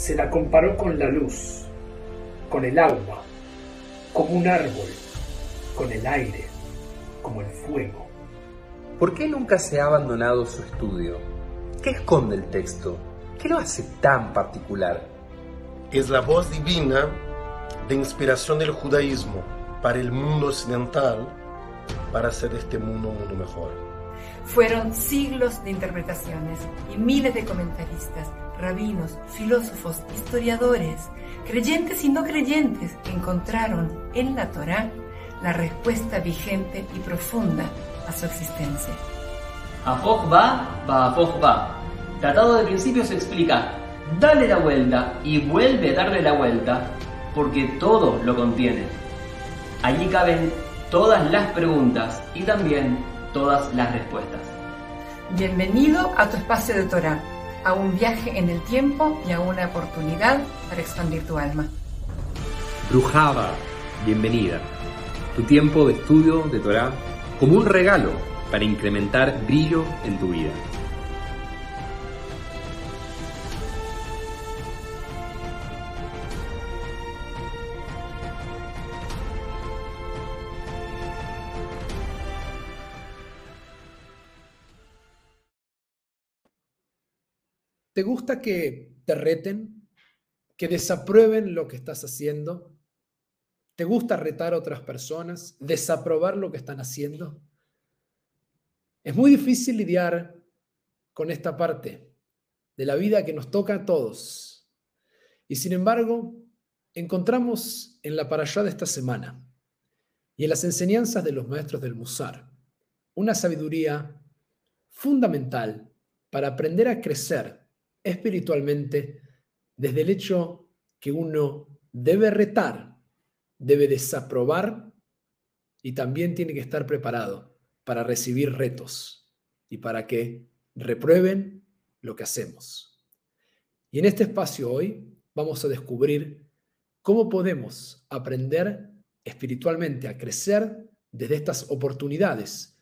se la comparó con la luz, con el agua, como un árbol, con el aire, como el fuego. ¿Por qué nunca se ha abandonado su estudio? ¿Qué esconde el texto? ¿Qué lo hace tan particular? Es la voz divina de inspiración del judaísmo para el mundo occidental para hacer de este mundo un mundo mejor. Fueron siglos de interpretaciones y miles de comentaristas, rabinos, filósofos, historiadores, creyentes y no creyentes encontraron en la Torá la respuesta vigente y profunda a su existencia. Afoch va, va va. Tratado de principios explica, dale la vuelta y vuelve a darle la vuelta, porque todo lo contiene. Allí caben todas las preguntas y también todas las respuestas. Bienvenido a tu espacio de Torah, a un viaje en el tiempo y a una oportunidad para expandir tu alma. Brujaba, bienvenida. Tu tiempo de estudio de Torah como un regalo para incrementar brillo en tu vida. ¿Te gusta que te reten? ¿Que desaprueben lo que estás haciendo? ¿Te gusta retar a otras personas? ¿Desaprobar lo que están haciendo? Es muy difícil lidiar con esta parte de la vida que nos toca a todos. Y sin embargo, encontramos en la parashá de esta semana y en las enseñanzas de los maestros del Musar una sabiduría fundamental para aprender a crecer espiritualmente desde el hecho que uno debe retar, debe desaprobar y también tiene que estar preparado para recibir retos y para que reprueben lo que hacemos. Y en este espacio hoy vamos a descubrir cómo podemos aprender espiritualmente a crecer desde estas oportunidades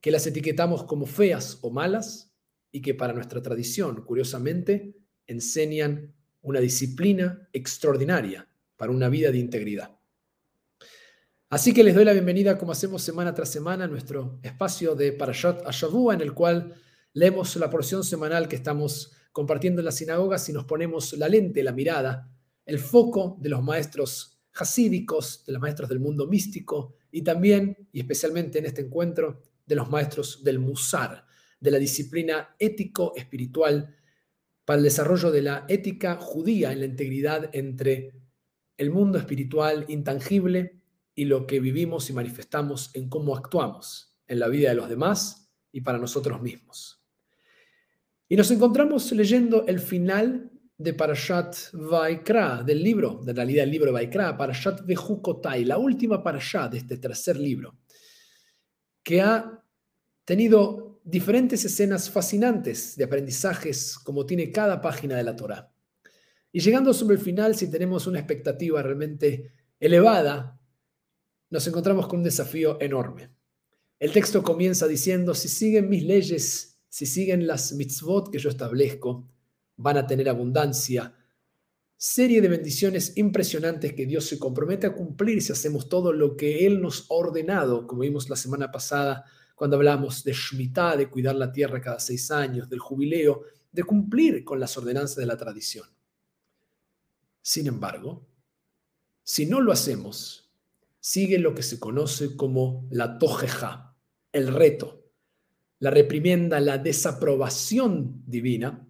que las etiquetamos como feas o malas y que para nuestra tradición, curiosamente, enseñan una disciplina extraordinaria para una vida de integridad. Así que les doy la bienvenida, como hacemos semana tras semana, a nuestro espacio de Parashat Ashavua, en el cual leemos la porción semanal que estamos compartiendo en las sinagogas y nos ponemos la lente, la mirada, el foco de los maestros hasídicos, de los maestros del mundo místico y también, y especialmente en este encuentro, de los maestros del Musar, de la disciplina ético-espiritual para el desarrollo de la ética judía en la integridad entre el mundo espiritual intangible y lo que vivimos y manifestamos en cómo actuamos en la vida de los demás y para nosotros mismos. Y nos encontramos leyendo el final de Parashat Vaikra, del libro, de realidad el libro Vaikra, Parashat Vejukotai, la última Parashat de este tercer libro, que ha tenido diferentes escenas fascinantes de aprendizajes como tiene cada página de la Torah. Y llegando sobre el final, si tenemos una expectativa realmente elevada nos encontramos con un desafío enorme. El texto comienza diciendo, si siguen mis leyes, si siguen las mitzvot que yo establezco, van a tener abundancia, serie de bendiciones impresionantes que Dios se compromete a cumplir si hacemos todo lo que Él nos ha ordenado, como vimos la semana pasada cuando hablamos de Shemitah, de cuidar la tierra cada seis años, del jubileo, de cumplir con las ordenanzas de la tradición. Sin embargo, si no lo hacemos, sigue lo que se conoce como la tojeja, el reto, la reprimienda, la desaprobación divina,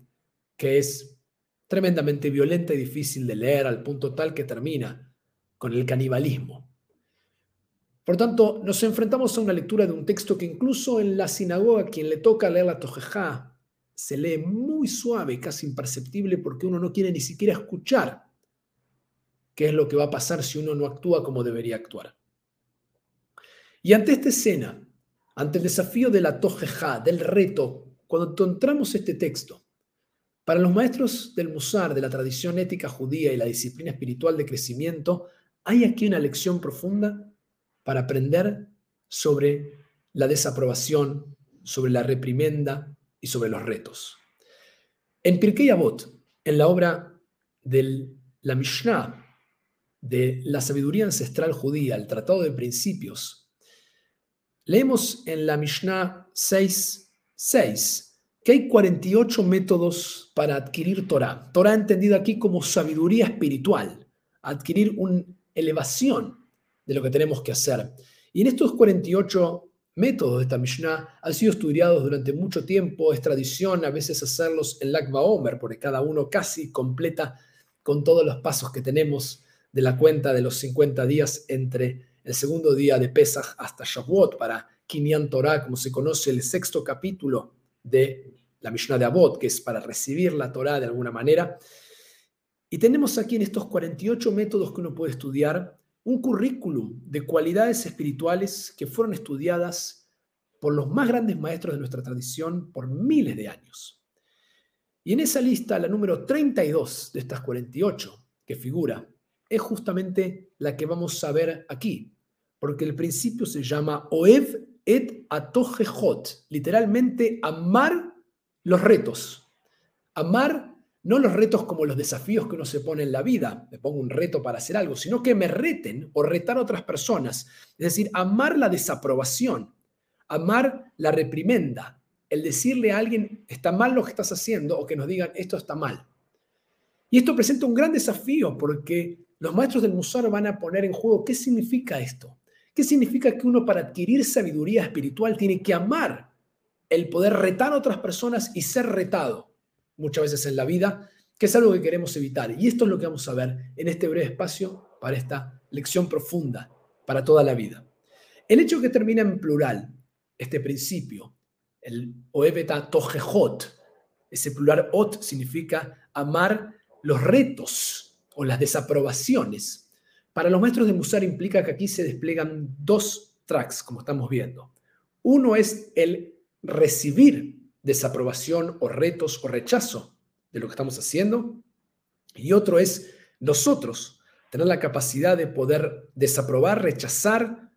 que es tremendamente violenta y difícil de leer al punto tal que termina con el canibalismo. Por tanto, nos enfrentamos a una lectura de un texto que incluso en la sinagoga, quien le toca leer la tojeja, se lee muy suave, casi imperceptible, porque uno no quiere ni siquiera escuchar qué es lo que va a pasar si uno no actúa como debería actuar. Y ante esta escena, ante el desafío de la tojeja, del reto, cuando encontramos este texto, para los maestros del Musar, de la tradición ética judía y la disciplina espiritual de crecimiento, hay aquí una lección profunda para aprender sobre la desaprobación, sobre la reprimenda y sobre los retos. En Pirkei Avot, en la obra de la Mishnah, de la sabiduría ancestral judía, el Tratado de Principios, leemos en la Mishnah 6.6 que hay 48 métodos para adquirir Torah. Torah entendida aquí como sabiduría espiritual, adquirir una elevación de lo que tenemos que hacer. Y en estos 48 métodos de esta Mishnah han sido estudiados durante mucho tiempo, es tradición a veces hacerlos en Lag Omer, porque cada uno casi completa con todos los pasos que tenemos de la cuenta de los 50 días entre el segundo día de Pesach hasta Shavuot para Kinyan Torah, como se conoce el sexto capítulo de la Mishnah de Abot, que es para recibir la Torah de alguna manera. Y tenemos aquí en estos 48 métodos que uno puede estudiar un currículum de cualidades espirituales que fueron estudiadas por los más grandes maestros de nuestra tradición por miles de años. Y en esa lista, la número 32 de estas 48 que figura, es justamente la que vamos a ver aquí, porque el principio se llama Oev et Atojejot, literalmente amar los retos, amar no los retos como los desafíos que uno se pone en la vida, me pongo un reto para hacer algo, sino que me reten o retar a otras personas. Es decir, amar la desaprobación, amar la reprimenda, el decirle a alguien, está mal lo que estás haciendo, o que nos digan, esto está mal. Y esto presenta un gran desafío porque los maestros del Musar van a poner en juego qué significa esto. ¿Qué significa que uno para adquirir sabiduría espiritual tiene que amar el poder retar a otras personas y ser retado? Muchas veces en la vida, que es algo que queremos evitar. Y esto es lo que vamos a ver en este breve espacio para esta lección profunda para toda la vida. El hecho que termina en plural, este principio, el oebeta tojejot, ese plural ot significa amar los retos o las desaprobaciones. Para los maestros de Musar implica que aquí se despliegan dos tracks, como estamos viendo. Uno es el recibir desaprobación o retos o rechazo de lo que estamos haciendo. Y otro es nosotros tener la capacidad de poder desaprobar, rechazar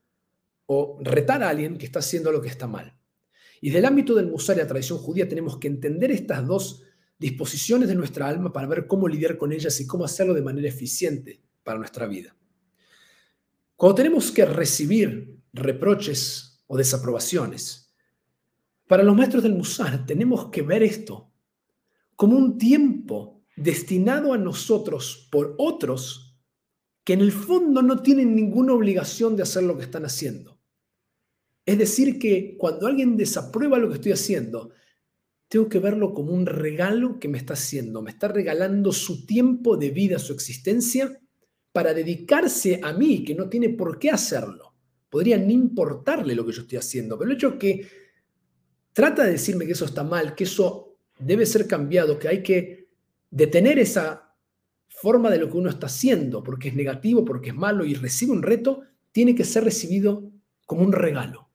o retar a alguien que está haciendo lo que está mal. Y del ámbito del musar y la tradición judía tenemos que entender estas dos disposiciones de nuestra alma para ver cómo lidiar con ellas y cómo hacerlo de manera eficiente para nuestra vida. Cuando tenemos que recibir reproches o desaprobaciones, para los maestros del Musar tenemos que ver esto como un tiempo destinado a nosotros por otros que en el fondo no tienen ninguna obligación de hacer lo que están haciendo. Es decir, que cuando alguien desaprueba lo que estoy haciendo, tengo que verlo como un regalo que me está haciendo. Me está regalando su tiempo de vida, su existencia, para dedicarse a mí, que no tiene por qué hacerlo. Podría ni importarle lo que yo estoy haciendo, pero el hecho que trata de decirme que eso está mal, que eso debe ser cambiado, que hay que detener esa forma de lo que uno está haciendo, porque es negativo, porque es malo y recibe un reto, tiene que ser recibido como un regalo.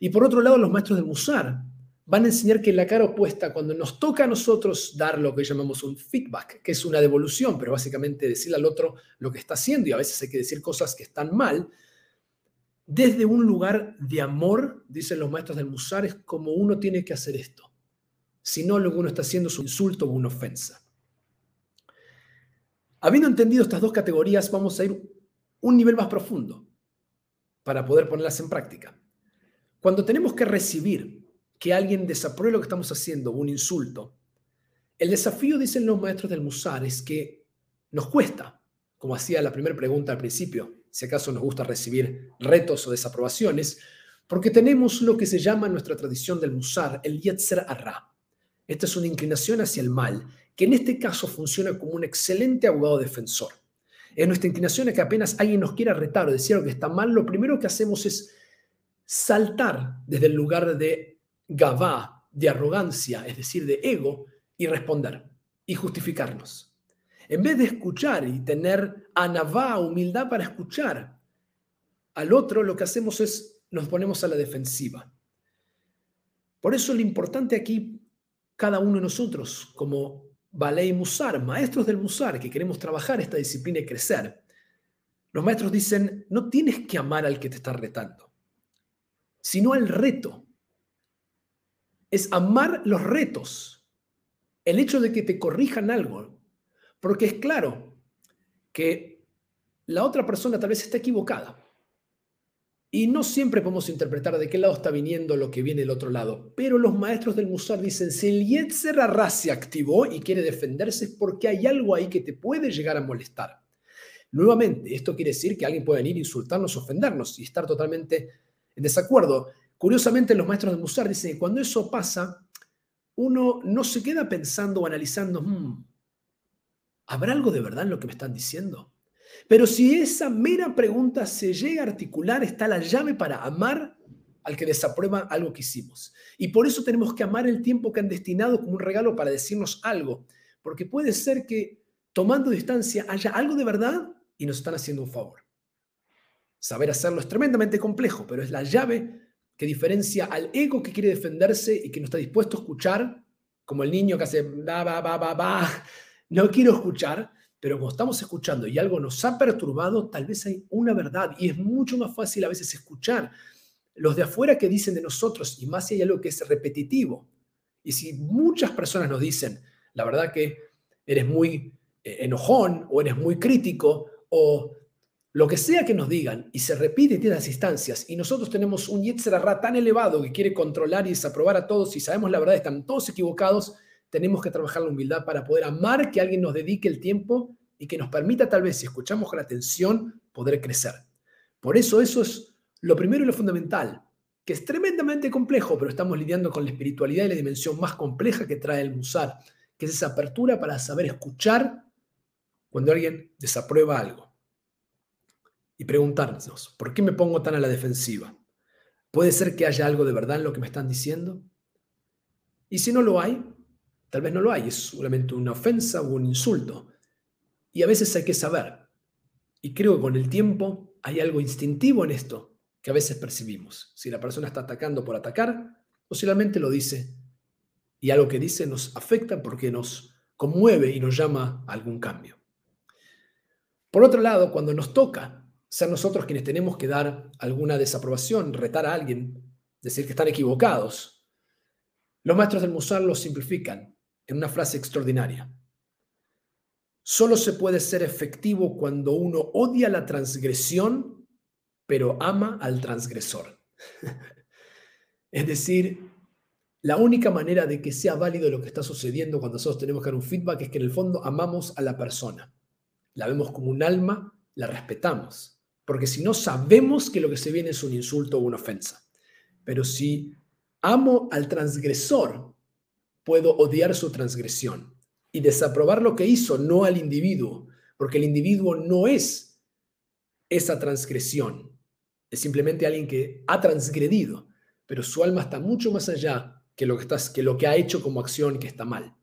Y por otro lado, los maestros del Musar van a enseñar que la cara opuesta, cuando nos toca a nosotros dar lo que llamamos un feedback, que es una devolución, pero básicamente decirle al otro lo que está haciendo, y a veces hay que decir cosas que están mal, desde un lugar de amor, dicen los maestros del Musar, es como uno tiene que hacer esto. Si no, lo que uno está haciendo es un insulto o una ofensa. Habiendo entendido estas dos categorías, vamos a ir un nivel más profundo para poder ponerlas en práctica. Cuando tenemos que recibir que alguien desapruebe lo que estamos haciendo, un insulto, el desafío, dicen los maestros del Musar, es que nos cuesta, como hacía la primera pregunta al principio, si acaso nos gusta recibir retos o desaprobaciones, porque tenemos lo que se llama en nuestra tradición del Musar el Yetzer Arra. Esta es una inclinación hacia el mal, que en este caso funciona como un excelente abogado defensor. En nuestra inclinación a que apenas alguien nos quiera retar o decir algo que está mal, lo primero que hacemos es saltar desde el lugar de gavá, de arrogancia, es decir, de ego, y responder y justificarnos. En vez de escuchar y tener anavá, humildad para escuchar al otro, lo que hacemos es nos ponemos a la defensiva. Por eso lo importante aquí, cada uno de nosotros, como Balei Musar, maestros del Musar, que queremos trabajar esta disciplina y crecer, los maestros dicen, no tienes que amar al que te está retando, sino al reto. Es amar los retos. El hecho de que te corrijan algo, Porque es claro que la otra persona tal vez está equivocada. Y no siempre podemos interpretar de qué lado está viniendo lo que viene del otro lado. Pero los maestros del Musar dicen, si el Yetzer se activó y quiere defenderse es porque hay algo ahí que te puede llegar a molestar. Nuevamente, esto quiere decir que alguien puede venir, insultarnos, ofendernos y estar totalmente en desacuerdo. Curiosamente, los maestros del Musar dicen que cuando eso pasa, uno no se queda pensando o analizando, hmm, ¿habrá algo de verdad en lo que me están diciendo? Pero si esa mera pregunta se llega a articular, está la llave para amar al que desaprueba algo que hicimos. Y por eso tenemos que amar el tiempo que han destinado como un regalo para decirnos algo, porque puede ser que tomando distancia haya algo de verdad y nos están haciendo un favor. Saber hacerlo es tremendamente complejo, pero es la llave que diferencia al ego que quiere defenderse y que no está dispuesto a escuchar, como el niño que hace, va, va, va, va, no quiero escuchar, pero como estamos escuchando y algo nos ha perturbado, tal vez hay una verdad y es mucho más fácil a veces escuchar los de afuera que dicen de nosotros y más si hay algo que es repetitivo. Y si muchas personas nos dicen, la verdad que eres muy eh, enojón o eres muy crítico o lo que sea que nos digan y se repite en las instancias y nosotros tenemos un Yetzirah tan elevado que quiere controlar y desaprobar a todos y sabemos la verdad, están todos equivocados, tenemos que trabajar la humildad para poder amar que alguien nos dedique el tiempo y que nos permita tal vez, si escuchamos con atención, poder crecer. Por eso eso es lo primero y lo fundamental, que es tremendamente complejo, pero estamos lidiando con la espiritualidad y la dimensión más compleja que trae el Musar, que es esa apertura para saber escuchar cuando alguien desaprueba algo y preguntarnos, ¿por qué me pongo tan a la defensiva? ¿Puede ser que haya algo de verdad en lo que me están diciendo? Y si no lo hay, tal vez no lo hay, es solamente una ofensa o un insulto. Y a veces hay que saber. Y creo que con el tiempo hay algo instintivo en esto que a veces percibimos. Si la persona está atacando por atacar o solamente lo dice y algo que dice nos afecta porque nos conmueve y nos llama a algún cambio. Por otro lado, cuando nos toca ser nosotros quienes tenemos que dar alguna desaprobación, retar a alguien, decir que están equivocados. Los maestros del Musar lo simplifican en una frase extraordinaria. Solo se puede ser efectivo cuando uno odia la transgresión, pero ama al transgresor. es decir, la única manera de que sea válido lo que está sucediendo cuando nosotros tenemos que dar un feedback es que en el fondo amamos a la persona. La vemos como un alma, la respetamos porque si no sabemos que lo que se viene es un insulto o una ofensa. Pero si amo al transgresor, puedo odiar su transgresión y desaprobar lo que hizo, no al individuo, porque el individuo no es esa transgresión, es simplemente alguien que ha transgredido, pero su alma está mucho más allá que lo que, estás, que, lo que ha hecho como acción que está mal.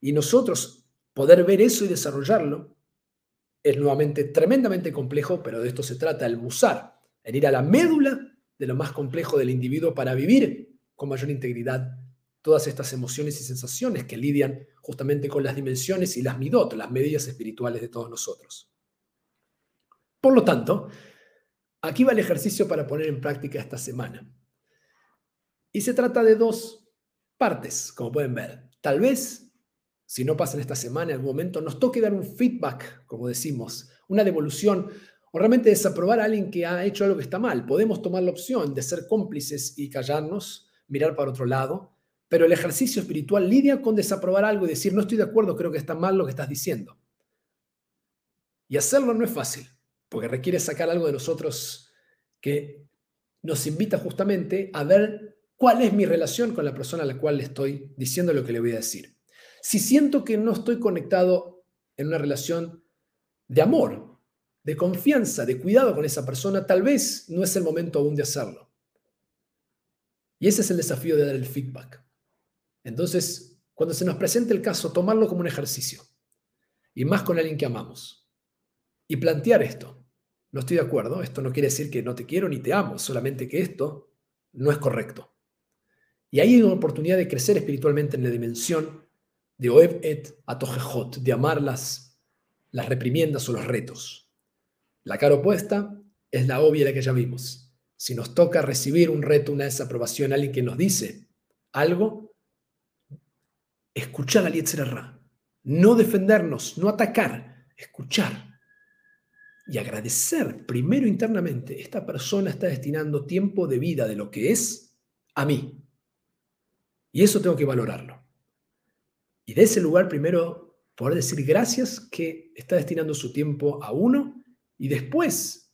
Y nosotros poder ver eso y desarrollarlo es nuevamente tremendamente complejo, pero de esto se trata el musar, en ir a la médula de lo más complejo del individuo para vivir con mayor integridad todas estas emociones y sensaciones que lidian justamente con las dimensiones y las midot, las medidas espirituales de todos nosotros. Por lo tanto, aquí va el ejercicio para poner en práctica esta semana. Y se trata de dos partes, como pueden ver. Tal vez si no pasa en esta semana, en algún momento, nos toque dar un feedback, como decimos, una devolución, o realmente desaprobar a alguien que ha hecho algo que está mal. Podemos tomar la opción de ser cómplices y callarnos, mirar para otro lado, pero el ejercicio espiritual lidia con desaprobar algo y decir, no estoy de acuerdo, creo que está mal lo que estás diciendo. Y hacerlo no es fácil, porque requiere sacar algo de nosotros que nos invita justamente a ver cuál es mi relación con la persona a la cual le estoy diciendo lo que le voy a decir. Si siento que no estoy conectado en una relación de amor, de confianza, de cuidado con esa persona, tal vez no es el momento aún de hacerlo. Y ese es el desafío de dar el feedback. Entonces, cuando se nos presente el caso, tomarlo como un ejercicio. Y más con alguien que amamos. Y plantear esto. No estoy de acuerdo, esto no quiere decir que no te quiero ni te amo, solamente que esto no es correcto. Y ahí hay una oportunidad de crecer espiritualmente en la dimensión de Oeb et Atojejot, de amar las, las reprimiendas o los retos. La cara opuesta es la obvia, la que ya vimos. Si nos toca recibir un reto, una desaprobación, alguien que nos dice algo, escuchar al Yetzirah. no defendernos, no atacar, escuchar y agradecer primero internamente, esta persona está destinando tiempo de vida de lo que es a mí. Y eso tengo que valorarlo. Y de ese lugar primero poder decir gracias que está destinando su tiempo a uno y después,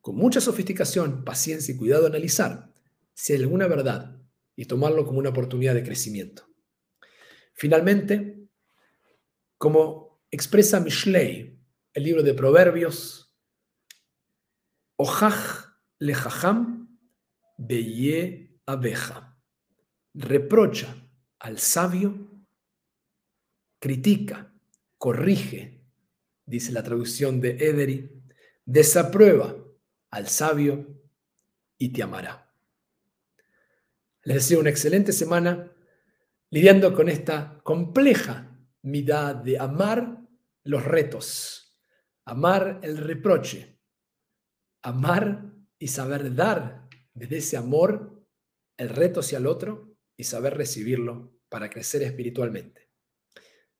con mucha sofisticación, paciencia y cuidado, analizar si hay alguna verdad y tomarlo como una oportunidad de crecimiento. Finalmente, como expresa Mishlei, el libro de Proverbios, Ojaj lejajam beye abeja. Reprocha al sabio, critica, corrige, dice la traducción de Ederi, desaprueba al sabio y te amará. Les deseo una excelente semana lidiando con esta compleja mirada de amar los retos, amar el reproche, amar y saber dar desde ese amor el reto hacia el otro y saber recibirlo para crecer espiritualmente.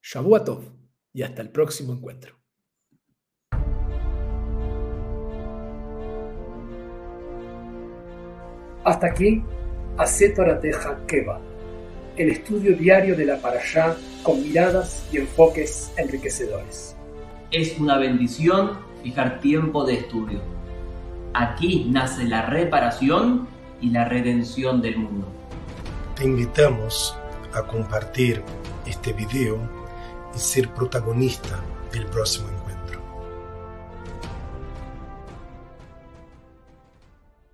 Shavuatov y hasta el próximo encuentro. Hasta aquí, Torateja Keva, el estudio diario de la Parashá con miradas y enfoques enriquecedores. Es una bendición fijar tiempo de estudio. Aquí nace la reparación y la redención del mundo. Te invitamos a compartir este video y ser protagonista del próximo encuentro.